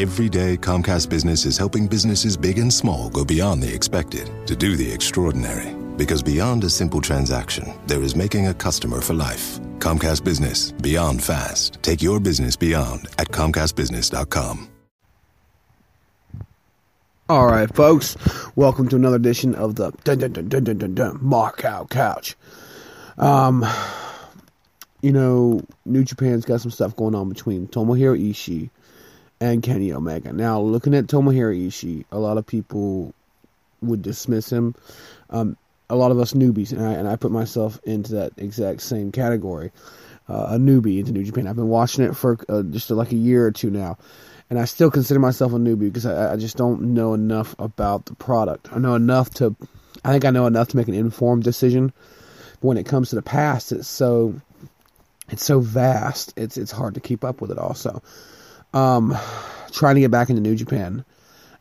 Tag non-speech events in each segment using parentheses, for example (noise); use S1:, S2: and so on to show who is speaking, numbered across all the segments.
S1: Every day, Comcast Business is helping businesses big and small go beyond the expected to do the extraordinary. Because beyond a simple transaction, there is making a customer for life. Comcast Business, beyond fast. Take your business beyond at ComcastBusiness.com.
S2: All right, folks, welcome to another edition of the dun, dun, dun, dun, dun, dun, dun, Mark Couch. Um, you know, New Japan's got some stuff going on between Tomohiro Ishii and Kenny Omega. Now, looking at Tomohiro Ishii, a lot of people would dismiss him. Um, a lot of us newbies, and I, and I put myself into that exact same category, uh, a newbie into New Japan. I've been watching it for uh, just like a year or two now and I still consider myself a newbie because I, I, just don't know enough about the product. I know enough to, I think I know enough to make an informed decision. But when it comes to the past, it's so, it's so vast. It's it's hard to keep up with it. Also, um, trying to get back into New Japan,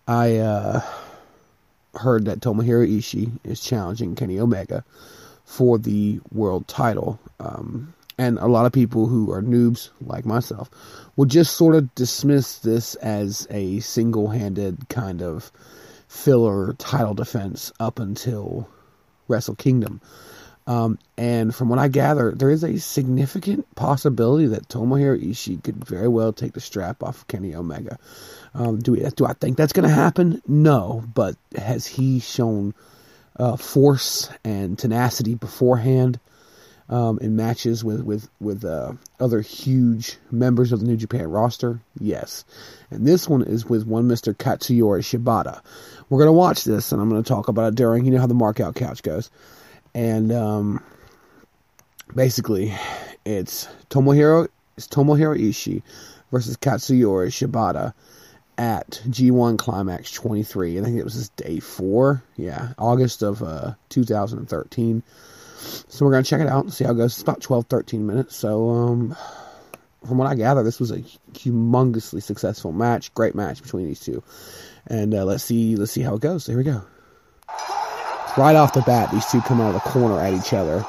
S2: I uh, heard that Tomohiro Ishii is challenging Kenny Omega for the world title. Um, and a lot of people who are noobs like myself would just sort of dismiss this as a single-handed kind of filler title defense up until Wrestle Kingdom. Um, and from what I gather, there is a significant possibility that Tomohiro Ishii could very well take the strap off Kenny Omega. Um, do we, do I think that's going to happen? No, but has he shown uh, force and tenacity beforehand? um, in matches with with with uh, other huge members of the New Japan roster? Yes. And this one is with one Mr. Katsuyori Shibata. We're gonna watch this, and I'm gonna talk about it during. You know how the markout couch goes, and um, basically, it's Tomohiro it's Tomohiro Ishii versus Katsuyori Shibata at G1 Climax 23. I think it was day four. Yeah, August of uh, 2013. So we're going to check it out and see how it goes. It's about 12, 13 minutes. So, um, from what I gather, this was a humongously successful match. Great match between these two. And uh, let's see, let's see how it goes. Here we go. Right off the bat, these two come out of the corner at each other.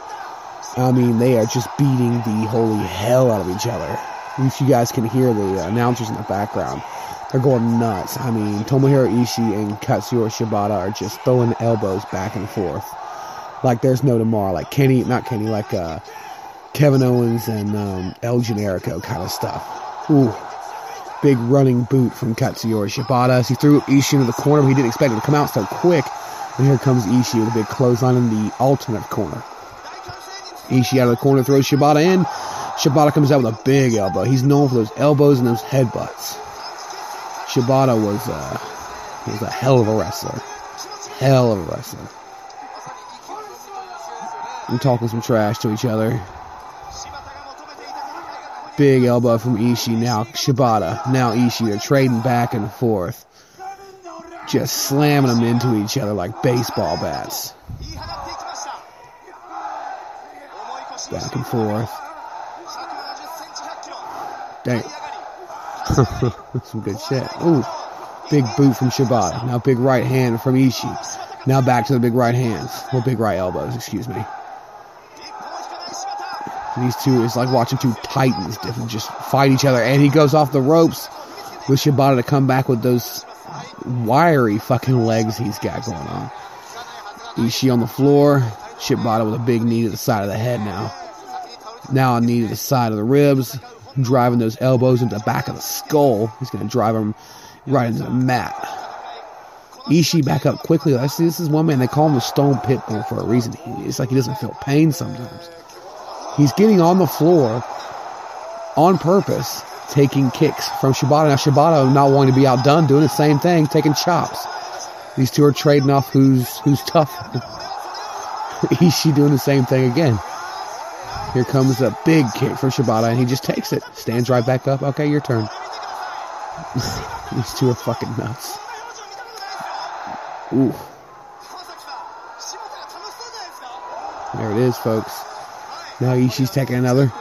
S2: I mean, they are just beating the holy hell out of each other. If you guys can hear the announcers in the background, they're going nuts. I mean, Tomohiro Ishii and Katsuyori Shibata are just throwing elbows back and forth like there's no tomorrow. Like Kenny, not Kenny, like uh, Kevin Owens and um, El Generico kind of stuff. Ooh, big running boot from Katsuyori Shibata as he threw Ishii into the corner, he didn't expect it to come out so quick. And here comes Ishii with a big clothesline in the alternate corner. Ishii out of the corner throws Shibata in. Shibata comes out with a big elbow. He's known for those elbows and those headbutts. Shibata was, uh, was a hell of a wrestler. Hell of a wrestler and talking some trash to each other. Big elbow from Ishii, now Shibata, now Ishii. They're trading back and forth. Just slamming them into each other like baseball bats. Back and forth. Dang. (laughs) Some good shit. Ooh. Big boot from Shibata. Now big right hand from Ishii. Now back to the big right hands. Well, big right elbows, excuse me. These two is like watching two titans just fight each other, and he goes off the ropes with Shibata to come back with those wiry fucking legs he's got going on. Ishii on the floor, Shibata with a big knee to the side of the head now. Now a knee to the side of the ribs, driving those elbows into the back of the skull. He's going to drive him right into the mat. Ishii back up quickly. I see this is one man they call him the Stone Pitbull for a reason. It's like he doesn't feel pain sometimes. He's getting on the floor on purpose, taking kicks from Shibata. Now Shibata not wanting to be outdone, doing the same thing, taking chops. These two are trading off who's who's tough. (laughs) Ishii doing the same thing again. Here comes a big kick from Shibata, and he just takes it. Stands right back up. Okay, your turn. (laughs) These two are fucking nuts. Ooh. There it is, folks. Now Ishii's taking another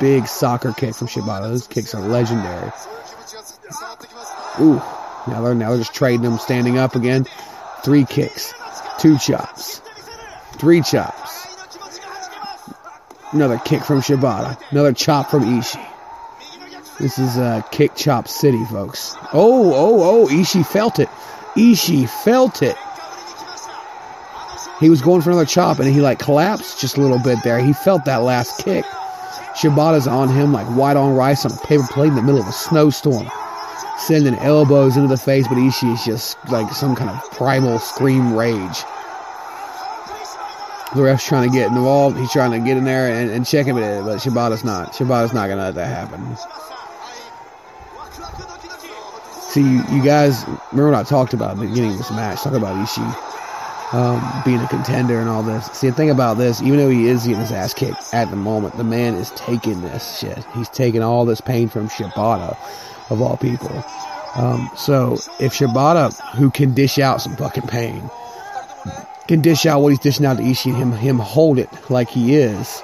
S2: big soccer kick from Shibata. Those kicks are legendary. Ooh. Now they're, now they're just trading them standing up again. Three kicks. Two chops. Three chops. Another kick from Shibata. Another chop from Ishii. This is uh, Kick Chop City, folks. Oh, oh, oh! Ishii felt it. Ishii felt it. He was going for another chop, and he like collapsed just a little bit there. He felt that last kick. Shibata's on him like white on rice on a paper plate in the middle of a snowstorm, sending elbows into the face. But Ishii is just like some kind of primal scream rage. The ref's trying to get involved. He's trying to get in there and, and check him, but, Shibata's not. Shibata's not gonna let that happen. See, you, you guys remember what I talked about at the beginning of this match? Talk about Ishii um, being a contender and all this. See, the thing about this, even though he is getting his ass kicked at the moment, the man is taking this shit. He's taking all this pain from Shibata, of all people. Um, so if Shibata, who can dish out some fucking pain, can dish out what he's dishing out to Ishii, him him hold it like he is.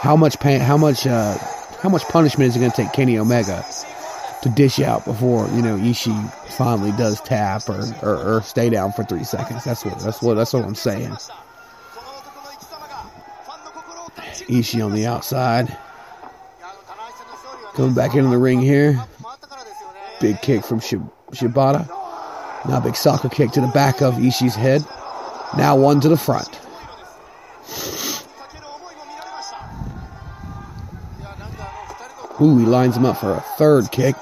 S2: How much pain? How much? Uh, how much punishment is it going to take Kenny Omega to dish out before you know Ishii finally does tap or, or, or stay down for three seconds? That's what that's what that's what I'm saying. Ishii on the outside, coming back into the ring here. Big kick from Shibata. Now big soccer kick to the back of Ishii's head. Now one to the front. Ooh, he lines him up for a third kick.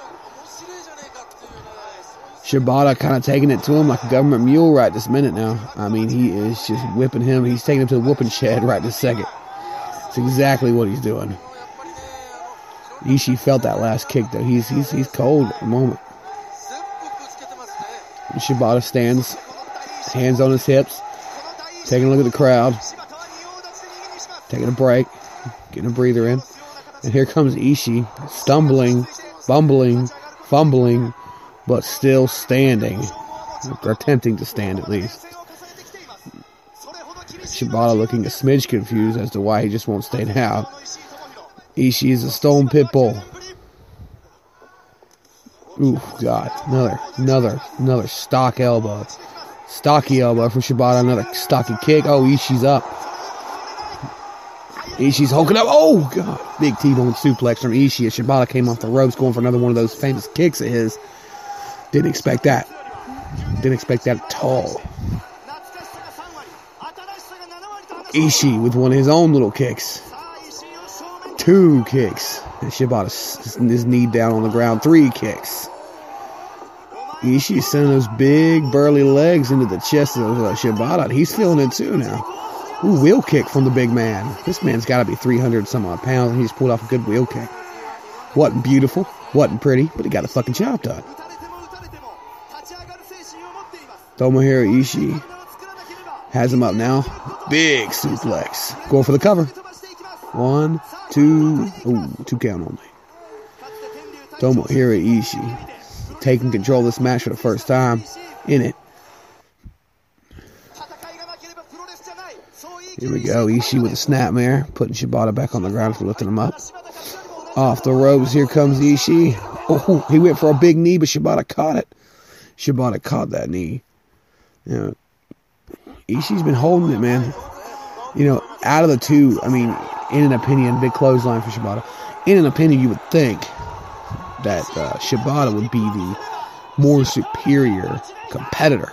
S2: Shibata kind of taking it to him like a government mule right this minute now. I mean, he is just whipping him. He's taking him to the whooping shed right this second. It's exactly what he's doing. Ishii felt that last kick though. He's he's he's cold at the moment. Shibata stands, hands on his hips, taking a look at the crowd, taking a break, getting a breather in. And here comes Ishii, stumbling, bumbling, fumbling, but still standing. Or attempting to stand at least. Shibata looking a smidge confused as to why he just won't stay down. Ishii is a stone pit bull. Ooh, God. Another, another, another stock elbow. Stocky elbow from Shibata. Another stocky kick. Oh, Ishii's up. Ishii's hulking up. Oh, God. Big T-bone suplex from Ishii. Shibata came off the ropes going for another one of those famous kicks of his. Didn't expect that. Didn't expect that at all. Ishii with one of his own little kicks. Two kicks. And Shibata his knee down on the ground. Three kicks. Ishii sending those big burly legs into the chest of uh, Shibata. He's feeling it too now. Ooh, wheel kick from the big man. This man's got to be 300 some odd pounds, and he's pulled off a good wheel kick. Wasn't beautiful, wasn't pretty, but he got a fucking job done. Tomohiro Ishii has him up now. Big suplex. Going for the cover. One, two, ooh, two count only. Tomohiro Ishii taking control of this match for the first time in it. Here we go. Ishii with a snapmare, putting Shibata back on the ground for lifting him up. Off the ropes, here comes Ishii. Oh, he went for a big knee, but Shibata caught it. Shibata caught that knee. You know, Ishii's been holding it, man. You know, out of the two, I mean, in an opinion, big clothesline for Shibata. In an opinion, you would think that uh, Shibata would be the more superior competitor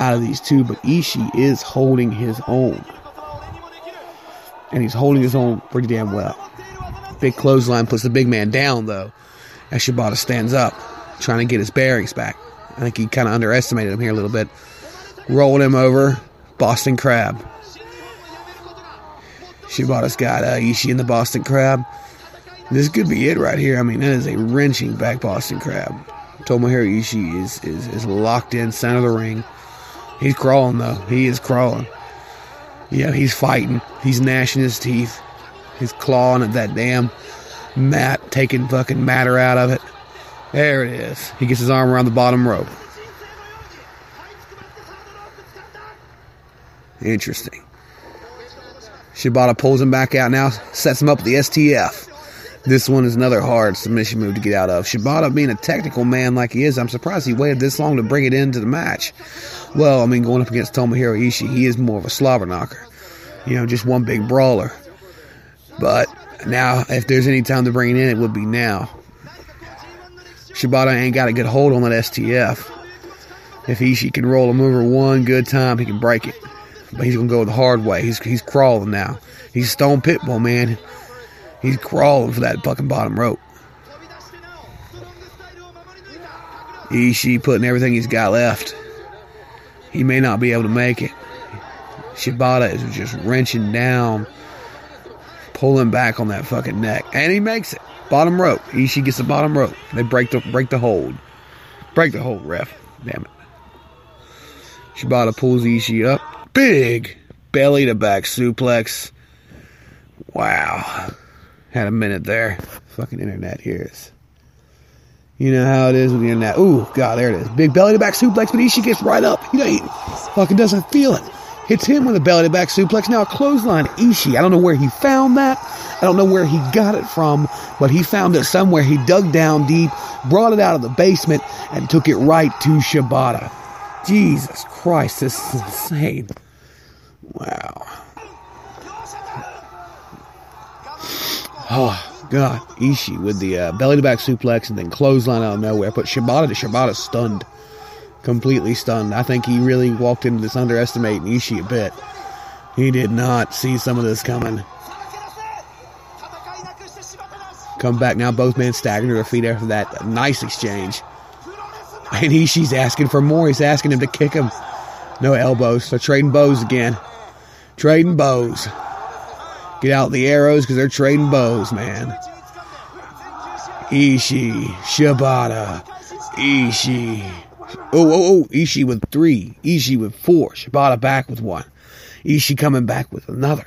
S2: out of these two, but Ishii is holding his own. And he's holding his own pretty damn well. Big clothesline puts the big man down, though, as Shibata stands up, trying to get his bearings back. I think he kind of underestimated him here a little bit. Rolled him over. Boston Crab. Shibata's got uh, Ishii in the Boston Crab. This could be it right here. I mean, that is a wrenching back Boston Crab. Tomohiro Ishii is, is, is locked in center of the ring. He's crawling, though. He is crawling. Yeah, he's fighting. He's gnashing his teeth. He's clawing at that damn mat, taking fucking matter out of it. There it is. He gets his arm around the bottom rope. Interesting. Shibata pulls him back out now, sets him up with the STF. This one is another hard submission move to get out of. Shibata, being a technical man like he is, I'm surprised he waited this long to bring it into the match. Well, I mean, going up against Tomohiro Ishii, he is more of a slobber knocker. You know, just one big brawler. But Now, if there's any time to bring it in, it would be now. Shibata ain't got a good hold on that STF. If Ishii can roll him over one good time, he can break it. But he's gonna go the hard way. He's he's crawling now. He's Stone Pitbull, man. He's crawling for that fucking bottom rope. Ishii putting everything he's got left. He may not be able to make it. Shibata is just wrenching down, pulling back on that fucking neck, and he makes it. Bottom rope. Ishii gets the bottom rope. They break the break the hold. Break the hold, ref. Damn it. Shibata pulls Ishii up. Big belly to back suplex. Wow. Had a minute there. Fucking internet here is. You know how it is with the internet. Ooh, God, there it is. Big belly to back suplex, but Ishii gets right up. You know, he fucking doesn't feel it. Hits him with a belly to back suplex. Now a clothesline. Ishii. I don't know where he found that. I don't know where he got it from, but he found it somewhere. He dug down deep, brought it out of the basement, and took it right to Shibata. Jesus Christ, this is insane. Wow. Oh, God. Ishii with the uh, belly to back suplex and then clothesline out of nowhere. Put Shibata to Shibata stunned. Completely stunned. I think he really walked into this underestimating Ishii a bit. He did not see some of this coming. Come back now, both men staggered to their feet after that nice exchange. And Ishii's asking for more. He's asking him to kick him. No elbows. So trading bows again. Trading bows. Get out the arrows because they're trading bows, man. Ishii, Shibata, Ishii. Oh, oh, oh. Ishii with three. Ishii with four. Shibata back with one. Ishii coming back with another.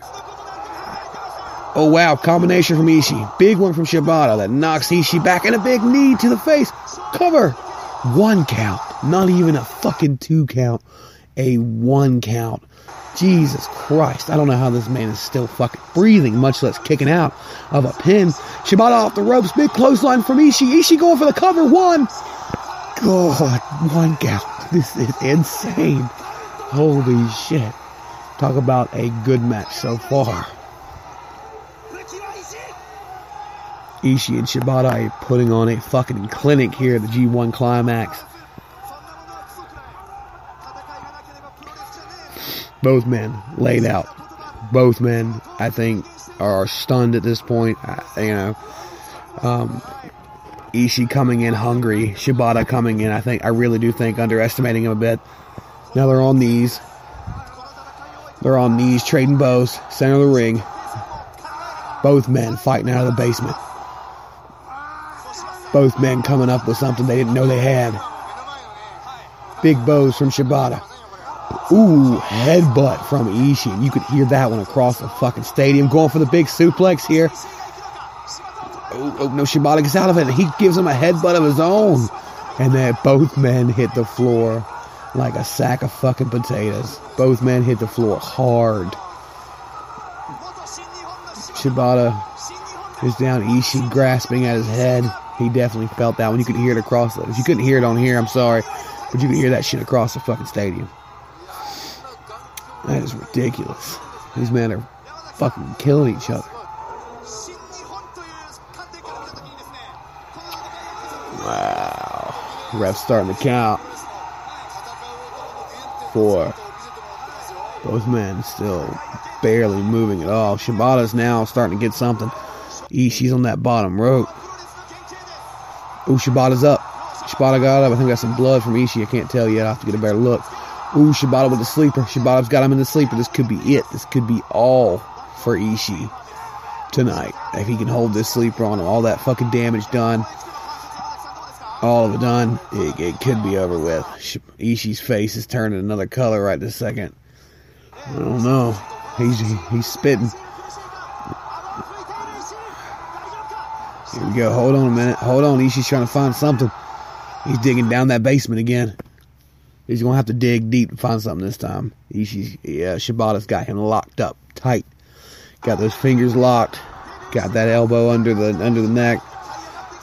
S2: Oh, wow. Combination from Ishii. Big one from Shibata that knocks Ishii back and a big knee to the face. Cover. One count. Not even a fucking two count. A one count. Jesus Christ. I don't know how this man is still fucking breathing, much less kicking out of a pin. Shibata off the ropes. Big clothesline from Ishii. Ishii going for the cover. One. God. One count. (laughs) This is insane. Holy shit. Talk about a good match so far. Ishii and Shibata are putting on a fucking clinic here at the G1 Climax. Both men laid out. Both men, I think, are stunned at this point. you know, um, Ishii coming in hungry, Shibata coming in. I think I really do think underestimating him a bit. Now they're on knees. They're on knees, trading bows, center of the ring. Both men fighting out of the basement. Both men coming up with something they didn't know they had. Big bows from Shibata. Ooh, headbutt from Ishii. You could hear that one across the fucking stadium. Going for the big suplex here. Oh, oh no, Shibata gets out of it. He gives him a headbutt of his own. And then both men hit the floor like a sack of fucking potatoes. Both men hit the floor hard. Shibata is down. Ishii grasping at his head. He definitely felt that one. You could hear it across the. If you couldn't hear it on here, I'm sorry. But you could hear that shit across the fucking stadium. That is ridiculous. These men are fucking killing each other. Wow. Ref's starting to count. Four. Both men still barely moving at all. Shibata's now starting to get something. Ishii's on that bottom rope. Ooh, Shibata's up. Shibata got up. I think got some blood from Ishii. I can't tell yet. I have to get a better look. Ooh, Shibata with the sleeper. Shibata's got him in the sleeper. This could be it. This could be all for Ishii tonight. If he can hold this sleeper on him, all that fucking damage done, all of it done, it, it could be over with. Ishii's face is turning another color right this second. I don't know. He's he's spitting. Here we go. Hold on a minute. Hold on. Ishii's trying to find something. He's digging down that basement again. He's gonna have to dig deep to find something this time. Ishii, yeah, Shibata's got him locked up tight. Got those fingers locked. Got that elbow under the under the neck.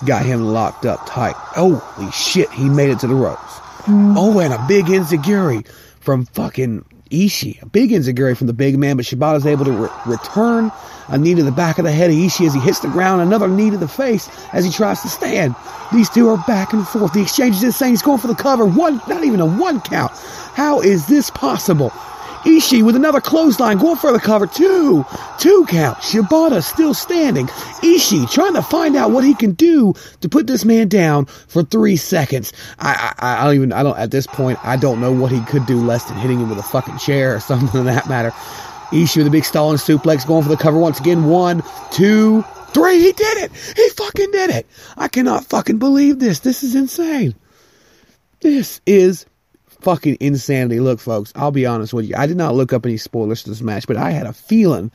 S2: Got him locked up tight. Holy shit, he made it to the ropes. Mm. Oh, and a big enziguri from fucking Ishii. A big enziguri from the big man, but Shibata's able to re- return a knee to the back of the head of Ishii as he hits the ground, another knee to the face as he tries to stand. These two are back and forth. The exchange is insane. He's going for the cover. One, not even a one count. How is this possible? Ishii with another clothesline, going for the cover. Two, two count. Shibata still standing. Ishii trying to find out what he can do to put this man down for three seconds. I, I, I don't even, I don't, at this point, I don't know what he could do less than hitting him with a fucking chair or (laughs) something of that matter. Ishii with a big stalling suplex, going for the cover once again. One, two, three. He did it. He fucking did it. I cannot fucking believe this. This is insane. This is fucking insanity. Look, folks, I'll be honest with you. I did not look up any spoilers to this match, but I had a feeling,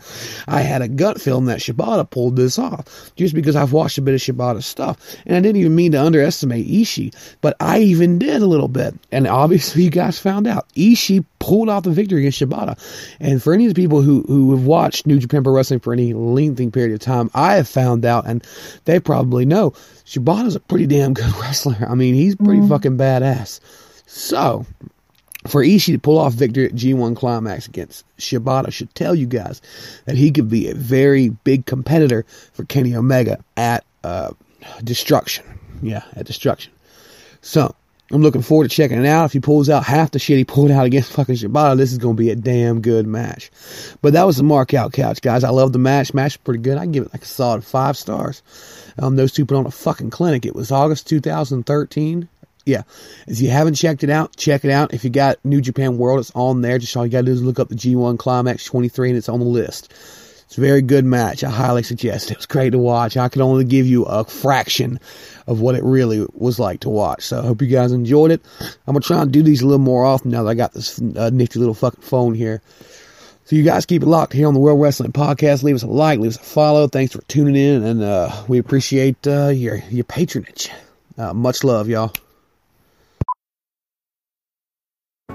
S2: I had a gut feeling that Shibata pulled this off just because I've watched a bit of Shibata stuff. And I didn't even mean to underestimate Ishii, but I even did a little bit. And obviously, you guys found out. Ishii pulled out the victory against Shibata. And for any of the people who, who have watched New Japan Pro Wrestling for any lengthy period of time, I have found out, and they probably know, Shibata's a pretty damn good (laughs) wrestler. I mean, he's pretty mm. fucking badass. So, for Ishii to pull off victory at G1 Climax against Shibata should tell you guys that he could be a very big competitor for Kenny Omega at uh, Destruction. Yeah, at Destruction. So, I'm looking forward to checking it out. If he pulls out half the shit he pulled out against (laughs) fucking Shibata, this is going to be a damn good match. But that was the mark out couch, guys. I love the match. Match was pretty good. I give it like a solid five stars. Um, those two put on a fucking clinic. It was August 2013 yeah, if you haven't checked it out, check it out. If you got New Japan World, it's on there. Just all you got to do is look up the G1 Climax 23 and it's on the list. It's a very good match. I highly suggest it. It was great to watch. I can only give you a fraction of what it really was like to watch. So I hope you guys enjoyed it. I'm going to try and do these a little more often now that I got this uh, nifty little fucking phone here. So you guys keep it locked here on the World Wrestling Podcast. Leave us a like, leave us a follow. Thanks for tuning in, and uh, we appreciate uh, your your patronage. Uh, much love, y'all.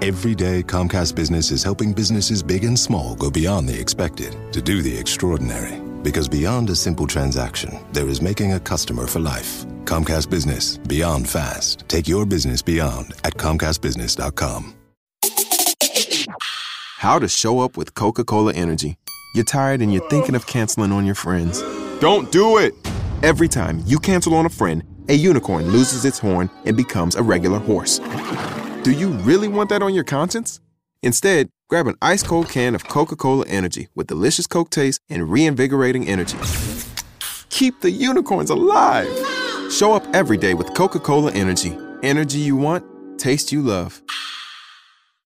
S1: Every day, Comcast Business is helping businesses big and small go beyond the expected to do the extraordinary. Because beyond a simple transaction, there is making a customer for life. Comcast Business, beyond fast. Take your business beyond at ComcastBusiness.com.
S3: How to show up with Coca Cola Energy. You're tired and you're thinking of canceling on your friends. Don't do it! Every time you cancel on a friend, a unicorn loses its horn and becomes a regular horse. Do you really want that on your conscience? Instead, grab an ice cold can of Coca Cola Energy with delicious Coke taste and reinvigorating energy. Keep the unicorns alive! Show up every day with Coca Cola Energy. Energy you want, taste you love.